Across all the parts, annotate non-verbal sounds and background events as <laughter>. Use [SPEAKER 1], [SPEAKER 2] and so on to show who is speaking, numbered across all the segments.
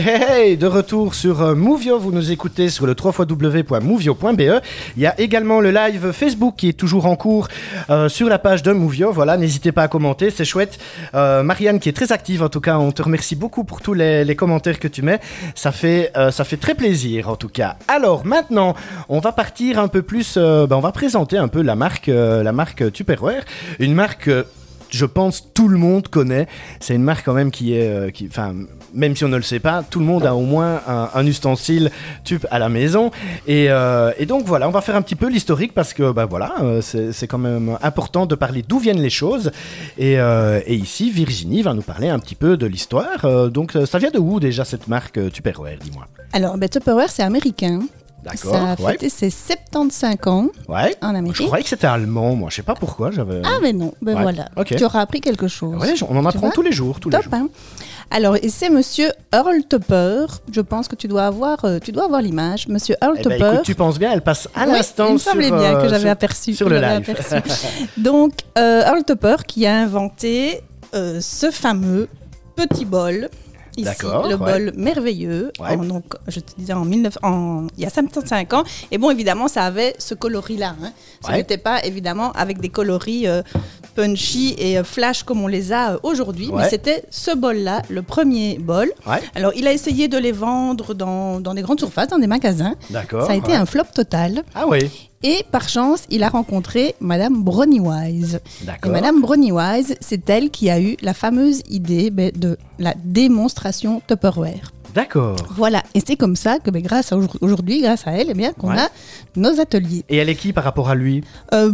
[SPEAKER 1] De retour sur euh, Movio, vous nous écoutez sur le www.movio.be. Il y a également le live Facebook qui est toujours en cours euh, sur la page de Movio. Voilà, n'hésitez pas à commenter, c'est chouette. Euh, Marianne qui est très active en tout cas, on te remercie beaucoup pour tous les, commentaires que tu mets. Ça fait, très plaisir en tout cas. Alors maintenant, on va partir un peu plus, ben, on va présenter un peu la marque Tupperware, une marque. Je pense tout le monde connaît. C'est une marque quand même qui est, euh, qui, enfin, même si on ne le sait pas, tout le monde a au moins un, un ustensile tube à la maison. Et, euh, et donc voilà, on va faire un petit peu l'historique parce que bah voilà, euh, c'est quand même important de parler d'où viennent les choses. Et, et ici, Virginie va nous parler un petit peu de l'histoire. Donc ça vient de où déjà cette marque Tupperware, dis-moi?
[SPEAKER 2] Alors, ben, Tupperware, c'est américain.
[SPEAKER 1] D'accord.
[SPEAKER 2] Ça a
[SPEAKER 1] ouais.
[SPEAKER 2] fêté ses 75 ans
[SPEAKER 1] Ouais.
[SPEAKER 2] en
[SPEAKER 1] Je
[SPEAKER 2] Amérique.
[SPEAKER 1] croyais que c'était allemand, moi. Je sais pas pourquoi. J'avais.
[SPEAKER 2] Ah, mais non, ben
[SPEAKER 1] Ouais,
[SPEAKER 2] voilà.
[SPEAKER 1] ok.
[SPEAKER 2] Tu auras appris quelque chose.
[SPEAKER 1] Ouais, on en apprend tous les jours, tous les
[SPEAKER 2] Top,
[SPEAKER 1] jours.
[SPEAKER 2] hein. Alors, et c'est monsieur Earl Tupper. Je pense que tu dois avoir, euh, tu dois avoir l'image. Monsieur Earl
[SPEAKER 1] Eh ben,
[SPEAKER 2] Tupper.
[SPEAKER 1] écoute, tu penses bien, elle passe à
[SPEAKER 2] Oui,
[SPEAKER 1] l'instant
[SPEAKER 2] il me
[SPEAKER 1] sur,
[SPEAKER 2] semblait bien
[SPEAKER 1] euh,
[SPEAKER 2] que j'avais
[SPEAKER 1] sur-
[SPEAKER 2] aperçu.
[SPEAKER 1] sur le
[SPEAKER 2] j'avais
[SPEAKER 1] live.
[SPEAKER 2] aperçu. <laughs> Donc, euh, Earl Tupper qui a inventé euh, ce fameux petit bol. Ici, le
[SPEAKER 1] ouais.
[SPEAKER 2] bol merveilleux.
[SPEAKER 1] Ouais.
[SPEAKER 2] En- donc, je te disais en 19, en- il y a 75 ans. Et bon, évidemment, ça avait ce coloris-là. Hein. Ce
[SPEAKER 1] Ouais.
[SPEAKER 2] n'était pas évidemment avec des coloris euh, punchy et euh, flash comme on les a euh, aujourd'hui, mais c'était ce bol-là, le premier bol. Alors, il a essayé de les vendre dans, dans des grandes surfaces, dans des magasins.
[SPEAKER 1] d'accord.
[SPEAKER 2] Ça a été un flop total.
[SPEAKER 1] Ah oui,
[SPEAKER 2] Et par chance, il a rencontré Madame Brownie-Wise. Et
[SPEAKER 1] d'accord.
[SPEAKER 2] Madame Brownie-Wise, c'est elle qui a eu la fameuse idée ben, de la démonstration Tupperware.
[SPEAKER 1] D'accord.
[SPEAKER 2] Voilà, et c'est comme ça que ben, grâce à aujourd- aujourd'hui, grâce à elle, eh bien, qu'on
[SPEAKER 1] Ouais.
[SPEAKER 2] a nos ateliers.
[SPEAKER 1] Et elle est qui par rapport à lui?
[SPEAKER 2] Euh,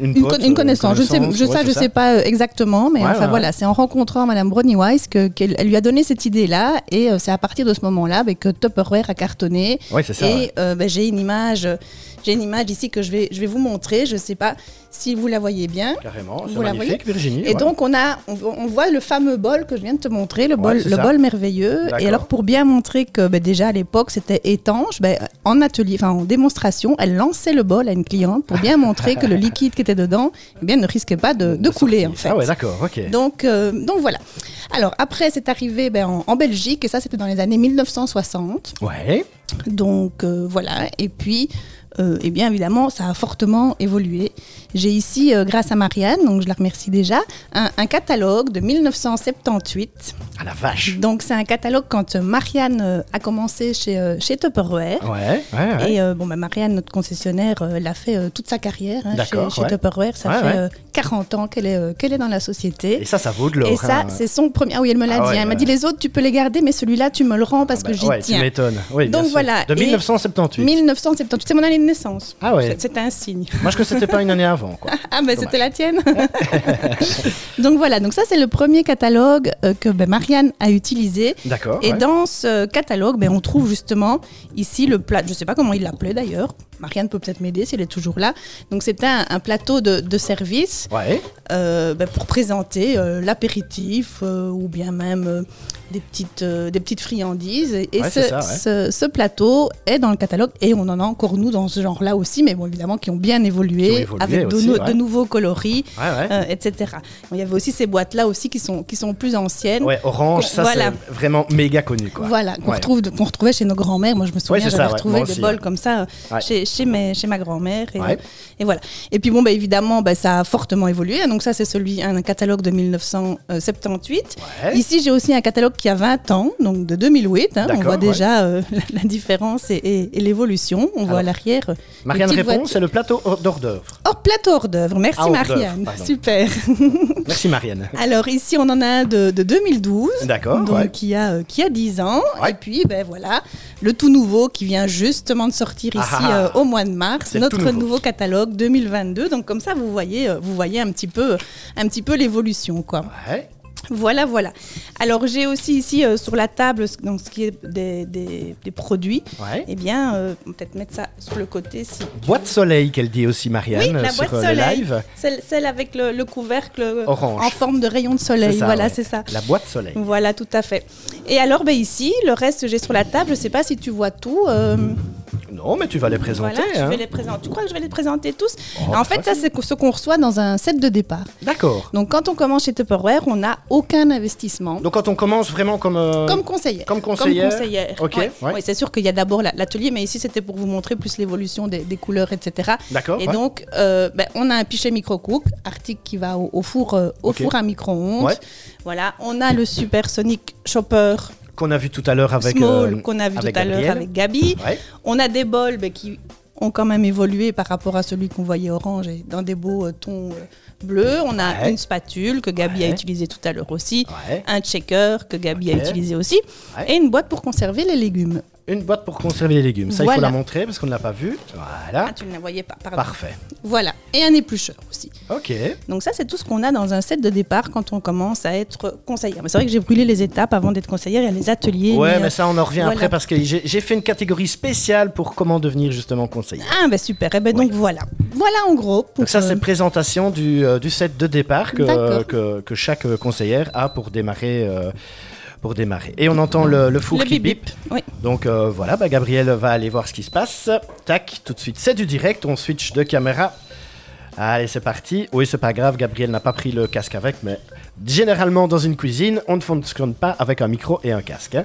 [SPEAKER 2] une,
[SPEAKER 1] pote,
[SPEAKER 2] con- une
[SPEAKER 1] euh,
[SPEAKER 2] connaissance, je sais, je,
[SPEAKER 1] ouais,
[SPEAKER 2] ça, je sais pas euh, exactement, mais
[SPEAKER 1] Ouais,
[SPEAKER 2] enfin voilà, c'est en rencontrant Madame Brownie-Wise que- qu'elle elle lui a donné cette idée-là, et euh, c'est à partir de ce moment-là ben, que Tupperware a cartonné.
[SPEAKER 1] Oui, c'est ça.
[SPEAKER 2] Et euh, ben, j'ai une image, j'ai une image ici que je vais, je vais vous montrer. Je ne sais pas si vous la voyez bien.
[SPEAKER 1] Carrément, c'est
[SPEAKER 2] vous la
[SPEAKER 1] magnifique, Virginie.
[SPEAKER 2] Et donc on a, on, on voit le fameux bol que je viens de te montrer, le bol, le
[SPEAKER 1] ça.
[SPEAKER 2] bol merveilleux. Et alors pour bien montrer que ben, déjà à l'époque c'était étanche, ben, en atelier, enfin en démonstration, elle lançait le bol à une cliente pour bien montrer que le <laughs> liquide qui était dedans, eh bien ne risquait pas de, de couler en fait.
[SPEAKER 1] Ah ouais, d'accord, ok.
[SPEAKER 2] Donc, euh, donc voilà. Alors après, c'est arrivé ben, en, en Belgique, et ça c'était dans les années 1960.
[SPEAKER 1] Ouais,
[SPEAKER 2] Donc euh, voilà, et puis, euh, eh bien évidemment, ça a fortement évolué. J'ai ici, euh, grâce à Marianne, donc je la remercie déjà, un, un catalogue de 1978.
[SPEAKER 1] ah la vache.
[SPEAKER 2] Donc c'est un catalogue quand euh, Marianne euh, a commencé chez, chez Tupperware.
[SPEAKER 1] Ouais, ouais, ouais.
[SPEAKER 2] Et bon, bah, Marianne, notre concessionnaire, elle a fait toute sa carrière hein, chez, chez. Tupperware. Ça fait
[SPEAKER 1] ouais.
[SPEAKER 2] euh, 40 ans qu'elle est, qu'elle est dans la société.
[SPEAKER 1] Et ça, ça vaut de l'or.
[SPEAKER 2] Et ça,
[SPEAKER 1] hein.
[SPEAKER 2] c'est son premier. Ah oui, elle me l'a
[SPEAKER 1] Ah
[SPEAKER 2] dit. hein. Elle m'a dit les autres, tu peux les garder, mais celui-là, tu me le rends parce
[SPEAKER 1] Ah bah
[SPEAKER 2] que j'y
[SPEAKER 1] ouais, tu
[SPEAKER 2] tiens.
[SPEAKER 1] m'étonnes. Oui,
[SPEAKER 2] Donc
[SPEAKER 1] sûr.
[SPEAKER 2] voilà,
[SPEAKER 1] De
[SPEAKER 2] et-
[SPEAKER 1] 1978.
[SPEAKER 2] 1978, c'est mon année de naissance.
[SPEAKER 1] Ah ouais.
[SPEAKER 2] C'est- un signe.
[SPEAKER 1] Moi, je que c'était pas une année avant, <laughs> quoi.
[SPEAKER 2] Ah, ben c'était la tienne. <laughs> donc voilà, donc ça, c'est le premier catalogue euh, que ben, Marianne a utilisé.
[SPEAKER 1] D'accord.
[SPEAKER 2] Et
[SPEAKER 1] ouais.
[SPEAKER 2] dans ce catalogue, ben, on trouve justement ici le plat, je ne sais pas comment il l'appelait d'ailleurs. Marianne peut peut-être m'aider si elle est toujours là. Donc c'était un, un plateau de, de service
[SPEAKER 1] Ouais,
[SPEAKER 2] euh, ben, pour présenter euh, l'apéritif euh, ou bien même des, petites, des petites friandises. Et,
[SPEAKER 1] Ouais,
[SPEAKER 2] ce,
[SPEAKER 1] c'est ça, ouais.
[SPEAKER 2] ce- ce plateau est dans le catalogue et on en a encore nous dans ce genre-là aussi, mais bon évidemment qui ont bien évolué,
[SPEAKER 1] Qui ont évolué
[SPEAKER 2] avec de,
[SPEAKER 1] aussi,
[SPEAKER 2] nouveaux coloris, etc. Il y avait aussi ces boîtes-là aussi qui sont, qui sont plus anciennes.
[SPEAKER 1] Ouais, orange, ça,
[SPEAKER 2] Voilà.
[SPEAKER 1] c'est vraiment méga connu, quoi.
[SPEAKER 2] Voilà, qu'on
[SPEAKER 1] Ouais.
[SPEAKER 2] retrouve, qu'on retrouvait chez nos grands-mères. Moi, je me souviens, j'avais retrouvé des bols
[SPEAKER 1] ouais.
[SPEAKER 2] comme ça chez, chez, mes, chez ma grand-mère. Et,
[SPEAKER 1] Ouais.
[SPEAKER 2] et voilà. Et puis, bon, bah, évidemment, bah, ça a fortement évolué. Donc, ça, c'est celui, un catalogue de 1978.
[SPEAKER 1] Ouais.
[SPEAKER 2] Ici, j'ai aussi un catalogue qui a 20 ans, donc de 2008. hein. On voit déjà euh, la, la différence et, et- et l'évolution. On voit à l'arrière. euh,
[SPEAKER 1] Marianne répond, c'est le plateau hors d'hors d'œuvre.
[SPEAKER 2] Oh, plateau hors d'œuvre. Merci,
[SPEAKER 1] Ah,
[SPEAKER 2] Marianne. Super. <laughs>
[SPEAKER 1] Merci, Marianne.
[SPEAKER 2] Alors, ici, on en a un de, de 2012.
[SPEAKER 1] D'accord,
[SPEAKER 2] Donc,
[SPEAKER 1] ouais.
[SPEAKER 2] qui, a, euh, qui a 10 ans.
[SPEAKER 1] Ouais.
[SPEAKER 2] Et puis, ben voilà, le tout nouveau qui vient justement de sortir ici
[SPEAKER 1] Ah ah.
[SPEAKER 2] euh, au mois de mars, notre
[SPEAKER 1] nouveau.
[SPEAKER 2] nouveau catalogue 2022. Donc, comme ça, vous voyez, euh, vous voyez un petit peu, un petit peu l'évolution, quoi.
[SPEAKER 1] Ouais.
[SPEAKER 2] Voilà, voilà. Alors, j'ai aussi ici euh, sur la table, ce- donc, ce qui est des, des- des produits.
[SPEAKER 1] Ouais.
[SPEAKER 2] Eh bien, euh, peut-être mettre ça sur le côté. Si
[SPEAKER 1] Boîte soleil qu'elle dit aussi, Marianne,
[SPEAKER 2] oui, la
[SPEAKER 1] sur
[SPEAKER 2] boîte
[SPEAKER 1] euh, le
[SPEAKER 2] soleil.
[SPEAKER 1] live.
[SPEAKER 2] Celle, celle avec le, le couvercle
[SPEAKER 1] Orange.
[SPEAKER 2] en forme de rayon de soleil.
[SPEAKER 1] Ça,
[SPEAKER 2] voilà,
[SPEAKER 1] ouais.
[SPEAKER 2] c'est ça.
[SPEAKER 1] La boîte soleil.
[SPEAKER 2] Voilà, tout à fait. Et alors, ben, ici, le reste, j'ai sur la table. Je ne sais pas si tu vois tout. euh,
[SPEAKER 1] Non, mais tu vas les présenter.
[SPEAKER 2] Voilà, je
[SPEAKER 1] hein.
[SPEAKER 2] vais les présenter. Tu crois que je vais les présenter tous
[SPEAKER 1] Oh,
[SPEAKER 2] En fait, ça, c'est ce qu'on reçoit dans un set de départ.
[SPEAKER 1] D'accord.
[SPEAKER 2] Donc, quand on commence chez Tupperware, on n'a aucun investissement.
[SPEAKER 1] Donc quand on commence vraiment comme... euh,
[SPEAKER 2] Comme conseillère.
[SPEAKER 1] Comme conseillère.
[SPEAKER 2] conseillère.
[SPEAKER 1] Ok,
[SPEAKER 2] Ouais.
[SPEAKER 1] ouais.
[SPEAKER 2] Ouais, c'est sûr qu'il y a d'abord la- l'atelier, mais ici c'était pour vous montrer plus l'évolution des, des couleurs, etc.
[SPEAKER 1] D'accord.
[SPEAKER 2] Et donc, euh, ben, on a un pichet micro-coupe, article qui va au, au four, euh, au four à micro-ondes. Voilà, on a le Supersonic Chopper
[SPEAKER 1] Qu'on a vu tout à l'heure avec...
[SPEAKER 2] Small
[SPEAKER 1] euh,
[SPEAKER 2] qu'on a vu
[SPEAKER 1] avec
[SPEAKER 2] tout à l'heure
[SPEAKER 1] Gabriel.
[SPEAKER 2] avec Gabi.
[SPEAKER 1] Ouais.
[SPEAKER 2] On a des bols qui ont quand même évolué par rapport à celui qu'on voyait orange et dans des beaux euh, tons euh, bleus. On a
[SPEAKER 1] Ouais.
[SPEAKER 2] une spatule que Gabi a utilisée tout à l'heure aussi. Un checker que Gabi a utilisé aussi. Et une boîte pour conserver les légumes.
[SPEAKER 1] Une boîte pour conserver les légumes. Ça, il faut la montrer parce qu'on ne l'a pas vu. Voilà.
[SPEAKER 2] Ah, tu ne la voyais pas, pardon.
[SPEAKER 1] Parfait.
[SPEAKER 2] Voilà. Et un éplucheur aussi.
[SPEAKER 1] Ok.
[SPEAKER 2] Donc ça, c'est tout ce qu'on a dans un set de départ quand on commence à être conseillère. Mais c'est vrai que j'ai brûlé les étapes avant d'être conseillère. Il y a les ateliers.
[SPEAKER 1] Ouais,
[SPEAKER 2] mais,
[SPEAKER 1] mais
[SPEAKER 2] euh,
[SPEAKER 1] ça, on en revient
[SPEAKER 2] voilà.
[SPEAKER 1] après parce que j'ai fait une catégorie spéciale pour comment devenir justement conseiller.
[SPEAKER 2] Ah, ben super. Eh ben donc voilà. Voilà en gros. Pour,
[SPEAKER 1] Donc ça, c'est
[SPEAKER 2] euh,
[SPEAKER 1] présentation du, euh, du set de départ que, que, que chaque euh, conseillère a pour démarrer. Pour démarrer. Et on entend le, le four
[SPEAKER 2] le
[SPEAKER 1] qui
[SPEAKER 2] bip
[SPEAKER 1] bip.
[SPEAKER 2] Oui.
[SPEAKER 1] Donc euh, voilà, bah, Gabriel va aller voir ce qui se passe. Tac, tout de suite, c'est du direct. On switch de caméra. Allez, c'est parti. Oui, c'est pas grave, Gabriel n'a pas pris le casque avec, mais généralement dans une cuisine, on ne fonctionne pas avec un micro et un casque. hein.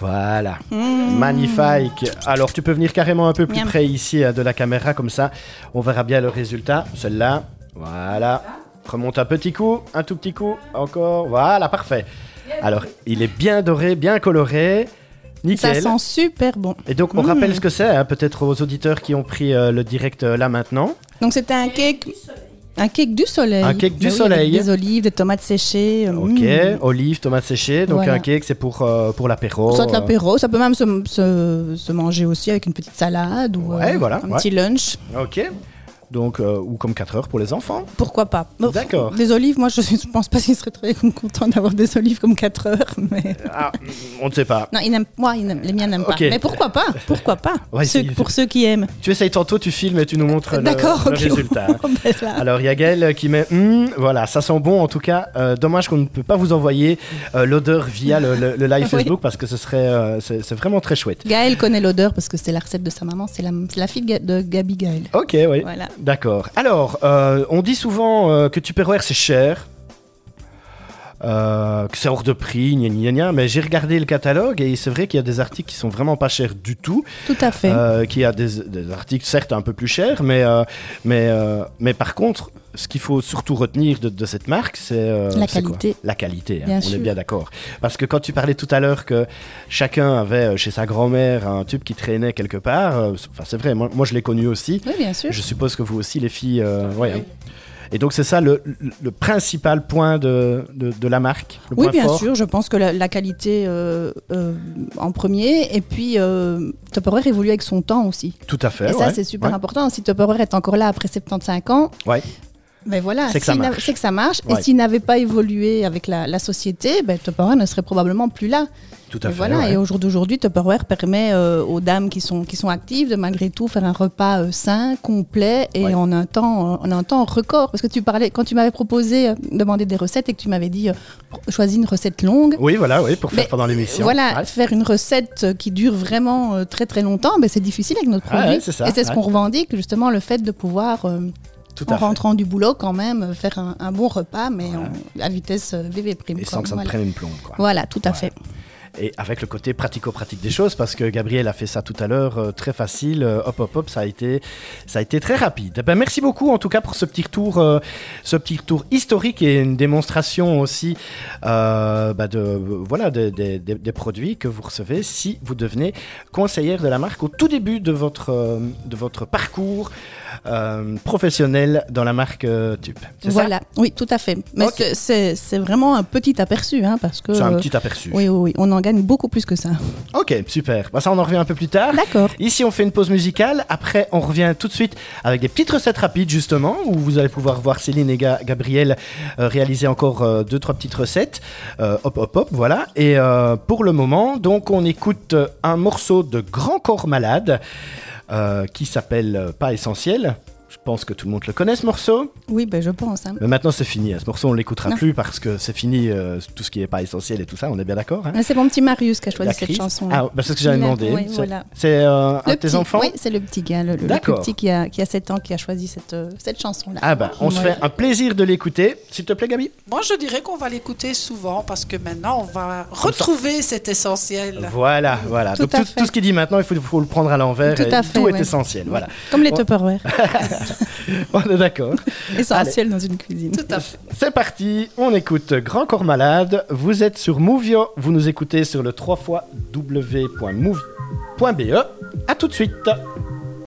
[SPEAKER 1] Voilà, magnifique. Alors tu peux venir carrément un peu plus
[SPEAKER 2] Miam.
[SPEAKER 1] près ici euh, de la caméra, comme ça on verra bien le résultat. Celle-là, voilà. Remonte un petit coup, un tout petit coup, encore. Voilà, parfait. Alors, il est bien doré, bien coloré.
[SPEAKER 2] Ça
[SPEAKER 1] Nickel.
[SPEAKER 2] sent super bon.
[SPEAKER 1] Et donc, on
[SPEAKER 2] Mm.
[SPEAKER 1] rappelle ce que c'est, hein, peut-être aux auditeurs qui ont pris euh, le direct euh, là maintenant.
[SPEAKER 2] Donc c'était un cake. Un cake du soleil.
[SPEAKER 1] Un cake du
[SPEAKER 2] oui,
[SPEAKER 1] soleil.
[SPEAKER 2] Des olives, des tomates séchées. euh,
[SPEAKER 1] Ok,
[SPEAKER 2] mm.
[SPEAKER 1] olives, tomates séchées. Donc,
[SPEAKER 2] Voilà.
[SPEAKER 1] un cake, c'est pour, euh, pour l'apéro.
[SPEAKER 2] Soit l'apéro, ça peut même se, se- se manger aussi avec une petite salade ou
[SPEAKER 1] Ouais, voilà,
[SPEAKER 2] un
[SPEAKER 1] ouais.
[SPEAKER 2] petit lunch.
[SPEAKER 1] Ok. Donc, euh, ou comme 4 heures pour les enfants.
[SPEAKER 2] Pourquoi pas
[SPEAKER 1] D'accord.
[SPEAKER 2] Des olives, moi je <laughs> ne pense pas qu'il serait très content d'avoir des olives comme 4 heures. <laughs> Mais...
[SPEAKER 1] Ah, on ne sait pas.
[SPEAKER 2] Non, ils moi, ils les miens n'aiment pas. Mais pourquoi pas Pourquoi pas
[SPEAKER 1] Ouais,
[SPEAKER 2] Ceux-
[SPEAKER 1] c'est-
[SPEAKER 2] Pour ceux qui aiment.
[SPEAKER 1] Tu essayes tantôt, tu filmes et tu nous montres le,
[SPEAKER 2] D'accord,
[SPEAKER 1] le résultat. <laughs>
[SPEAKER 2] Ben.
[SPEAKER 1] Alors, il y a Gaël qui met Hum, voilà, ça sent bon en tout cas. Euh, dommage qu'on ne peut pas vous envoyer euh, l'odeur via le, le- le live
[SPEAKER 2] Oui.
[SPEAKER 1] Facebook parce que ce serait, c'est vraiment très chouette.
[SPEAKER 2] Gaël connaît l'odeur parce que c'est la recette de sa maman. C'est la, la fille de Gabi Gaël.
[SPEAKER 1] Ok, oui.
[SPEAKER 2] Voilà.
[SPEAKER 1] D'accord. Alors, euh, on dit souvent euh, que Tupperware c'est cher. Euh, que c'est hors de prix, gna gna gna, mais j'ai regardé le catalogue et c'est vrai qu'il y a des articles qui sont vraiment pas chers du tout,
[SPEAKER 2] Tout à fait.
[SPEAKER 1] euh, qu'il y a des, des articles certes un peu plus chers, mais, euh, mais, euh, mais par contre, ce qu'il faut surtout retenir de, de cette marque, c'est euh,
[SPEAKER 2] La qualité.
[SPEAKER 1] La qualité, hein, on
[SPEAKER 2] sûr.
[SPEAKER 1] est bien d'accord. Parce que quand tu parlais tout à l'heure que chacun avait chez sa grand-mère un tube qui traînait quelque part, euh, c'est- enfin c'est vrai, moi, moi je l'ai connu aussi.
[SPEAKER 2] Oui, bien sûr.
[SPEAKER 1] Je suppose que vous aussi, les filles. euh, ouais, hein. Et donc, c'est ça le, le- le principal point de, de, de la marque le
[SPEAKER 2] Oui,
[SPEAKER 1] point
[SPEAKER 2] bien
[SPEAKER 1] fort.
[SPEAKER 2] sûr. Je pense que la, la qualité euh, euh, en premier. Et puis, euh, Tupperware évolue avec son temps aussi.
[SPEAKER 1] Tout à fait.
[SPEAKER 2] Et ça, c'est super
[SPEAKER 1] ouais.
[SPEAKER 2] important. Si Tupperware est encore là après 75 ans,
[SPEAKER 1] Ouais.
[SPEAKER 2] Ben voilà,
[SPEAKER 1] C'est que ça marche.
[SPEAKER 2] c'est que ça marche.
[SPEAKER 1] Ouais.
[SPEAKER 2] Et s'il n'avait pas évolué avec la, la société, ben, Tupperware ne serait probablement plus là.
[SPEAKER 1] Tout à
[SPEAKER 2] Et
[SPEAKER 1] fait.
[SPEAKER 2] voilà.
[SPEAKER 1] ouais.
[SPEAKER 2] Et au jour d'aujourd'hui, Tupperware permet euh, aux dames qui sont, qui sont actives de malgré tout faire un repas euh, sain, complet et
[SPEAKER 1] Ouais.
[SPEAKER 2] en, un temps, en un temps record. Parce que tu parlais, quand tu m'avais proposé euh, demander des recettes et que tu m'avais dit euh, choisis une recette longue.
[SPEAKER 1] Oui, voilà, oui, pour faire pendant l'émission.
[SPEAKER 2] Voilà, faire une recette euh, qui dure vraiment euh, très très longtemps, ben, c'est difficile avec notre
[SPEAKER 1] Ah
[SPEAKER 2] produit.
[SPEAKER 1] ça,
[SPEAKER 2] et c'est ce qu'on revendique, justement, le fait de pouvoir, euh,
[SPEAKER 1] Tout
[SPEAKER 2] en
[SPEAKER 1] fait.
[SPEAKER 2] rentrant du boulot, quand même, euh, faire un, un bon repas, mais en- à vitesse euh, VV prime.
[SPEAKER 1] Et
[SPEAKER 2] quoi.
[SPEAKER 1] sans que ça me
[SPEAKER 2] voilà.
[SPEAKER 1] prenne une plombe. Quoi.
[SPEAKER 2] Voilà, tout à fait.
[SPEAKER 1] Et avec le côté pratico-pratique des choses, parce que Gabriel a fait ça tout à l'heure, euh, très facile, euh, hop, hop, hop, ça a été, ça a été très rapide. Eh Ben, merci beaucoup en tout cas pour ce petit retour, euh, ce petit retour historique et une démonstration aussi euh, bah, de, voilà, des- produits que vous recevez si vous devenez conseillère de la marque au tout début de votre, de votre parcours euh, professionnel dans la marque Tube.
[SPEAKER 2] Voilà, oui, tout à fait. Mais
[SPEAKER 1] Ok.
[SPEAKER 2] c'est- vraiment un petit aperçu, hein, parce que.
[SPEAKER 1] C'est un petit aperçu.
[SPEAKER 2] Oui, oui, oui, on en gagne beaucoup plus que ça.
[SPEAKER 1] Ok, super. Bah, ça, on en revient un peu plus tard.
[SPEAKER 2] D'accord.
[SPEAKER 1] Ici, on fait une pause musicale. Après, on revient tout de suite avec des petites recettes rapides, justement, où vous allez pouvoir voir Céline et Ga- Gabriel euh, réaliser encore euh, deux, trois petites recettes. Euh, hop, hop, hop, voilà. Et euh, pour le moment, donc, on écoute un morceau de Grand Corps Malade qui s'appelle Pas Essentiel. Je pense que tout le monde le connaît ce morceau.
[SPEAKER 2] Oui, ben je pense. hein.
[SPEAKER 1] Mais maintenant c'est fini. Ce morceau on l'écoutera
[SPEAKER 2] Non.
[SPEAKER 1] plus parce que c'est fini euh, tout ce qui n'est pas essentiel et tout ça. On est bien d'accord. hein
[SPEAKER 2] Mais C'est mon petit Marius qui a choisi cette chanson.
[SPEAKER 1] Ah, bah, c'est ce que j'avais demandé.
[SPEAKER 2] oui,
[SPEAKER 1] C'est-
[SPEAKER 2] voilà.
[SPEAKER 1] Euh, un de tes enfants
[SPEAKER 2] Oui, c'est le petit gars, le, petit qui a, qui a 7 ans qui a choisi cette, euh, cette chanson-là.
[SPEAKER 1] Ah bah, on se fait un plaisir de l'écouter. S'il te plaît, Gabi.
[SPEAKER 3] Moi, je dirais qu'on va l'écouter souvent parce que maintenant, on va retrouver cet essentiel.
[SPEAKER 1] Voilà, voilà.
[SPEAKER 2] Tout
[SPEAKER 1] Donc
[SPEAKER 2] à
[SPEAKER 1] tout,
[SPEAKER 2] fait.
[SPEAKER 1] tout ce qu'il dit maintenant, il faut, faut le prendre à l'envers.
[SPEAKER 2] Tout à fait,
[SPEAKER 1] tout est
[SPEAKER 2] ouais.
[SPEAKER 1] essentiel. Voilà.
[SPEAKER 2] Comme les Tupperware. <laughs> <laughs>
[SPEAKER 1] On est d'accord.
[SPEAKER 2] Essentiel dans une cuisine.
[SPEAKER 3] Tout à fait.
[SPEAKER 1] C'est parti, on écoute Grand Corps Malade. Vous êtes sur Movio, vous nous écoutez sur le 3 w.movie.be. A tout de suite.